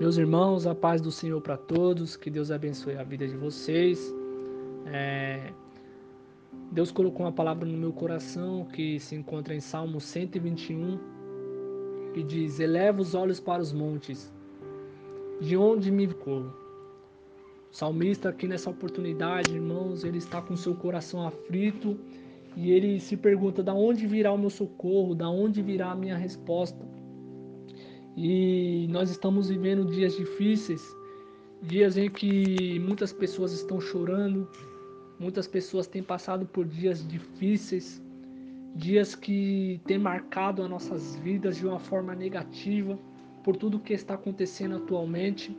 Meus irmãos, a paz do Senhor para todos, que Deus abençoe a vida de vocês. É... Deus colocou uma palavra no meu coração que se encontra em Salmo 121, que diz: Eleva os olhos para os montes, de onde me corro. O salmista, aqui nessa oportunidade, irmãos, ele está com seu coração aflito e ele se pergunta: da onde virá o meu socorro? Da onde virá a minha resposta? E nós estamos vivendo dias difíceis, dias em que muitas pessoas estão chorando, muitas pessoas têm passado por dias difíceis, dias que têm marcado as nossas vidas de uma forma negativa por tudo que está acontecendo atualmente.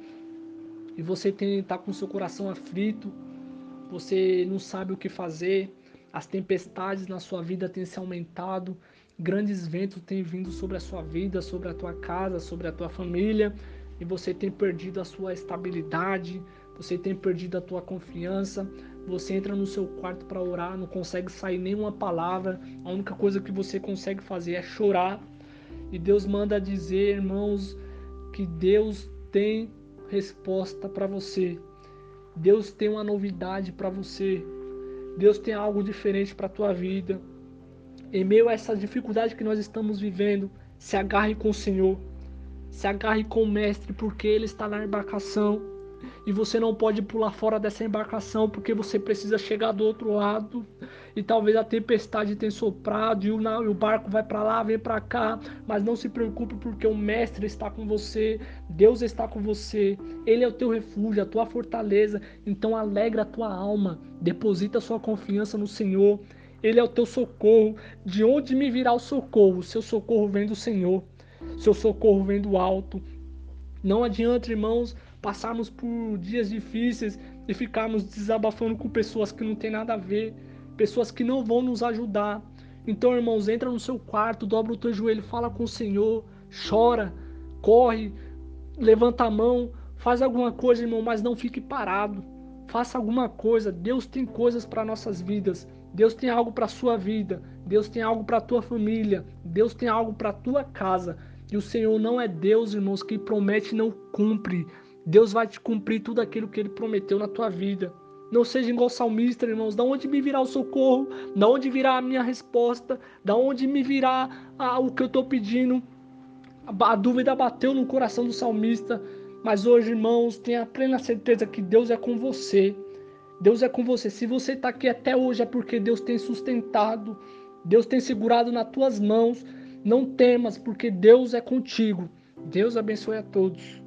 E você está com seu coração aflito, você não sabe o que fazer, as tempestades na sua vida têm se aumentado, grandes ventos têm vindo sobre a sua vida, sobre a tua casa, sobre a tua família, e você tem perdido a sua estabilidade, você tem perdido a tua confiança, você entra no seu quarto para orar, não consegue sair nenhuma palavra, a única coisa que você consegue fazer é chorar. E Deus manda dizer, irmãos, que Deus tem resposta para você. Deus tem uma novidade para você. Deus tem algo diferente para a tua vida. Em meio a essa dificuldade que nós estamos vivendo, se agarre com o Senhor, se agarre com o Mestre, porque Ele está na embarcação. E você não pode pular fora dessa embarcação porque você precisa chegar do outro lado e talvez a tempestade tenha soprado e o, o barco vai para lá, vem para cá, mas não se preocupe porque o mestre está com você, Deus está com você, ele é o teu refúgio, a tua fortaleza, então alegra a tua alma, deposita a sua confiança no Senhor. Ele é o teu socorro. De onde me virá o socorro? O seu socorro vem do Senhor. Seu socorro vem do alto. Não adianta, irmãos, passarmos por dias difíceis e ficarmos desabafando com pessoas que não tem nada a ver, pessoas que não vão nos ajudar. Então, irmãos, entra no seu quarto, dobra o teu joelho, fala com o Senhor, chora, corre, levanta a mão, faz alguma coisa, irmão, mas não fique parado. Faça alguma coisa. Deus tem coisas para nossas vidas. Deus tem algo para a sua vida, Deus tem algo para a tua família, Deus tem algo para a tua casa. E o Senhor não é Deus, irmãos, que promete e não cumpre. Deus vai te cumprir tudo aquilo que ele prometeu na tua vida. Não seja igual salmista, irmãos. Da onde me virá o socorro? Da onde virá a minha resposta? Da onde me virá o que eu estou pedindo? A, a dúvida bateu no coração do salmista. Mas hoje, irmãos, tenha plena certeza que Deus é com você. Deus é com você. Se você está aqui até hoje é porque Deus tem sustentado, Deus tem segurado nas tuas mãos. Não temas, porque Deus é contigo. Deus abençoe a todos.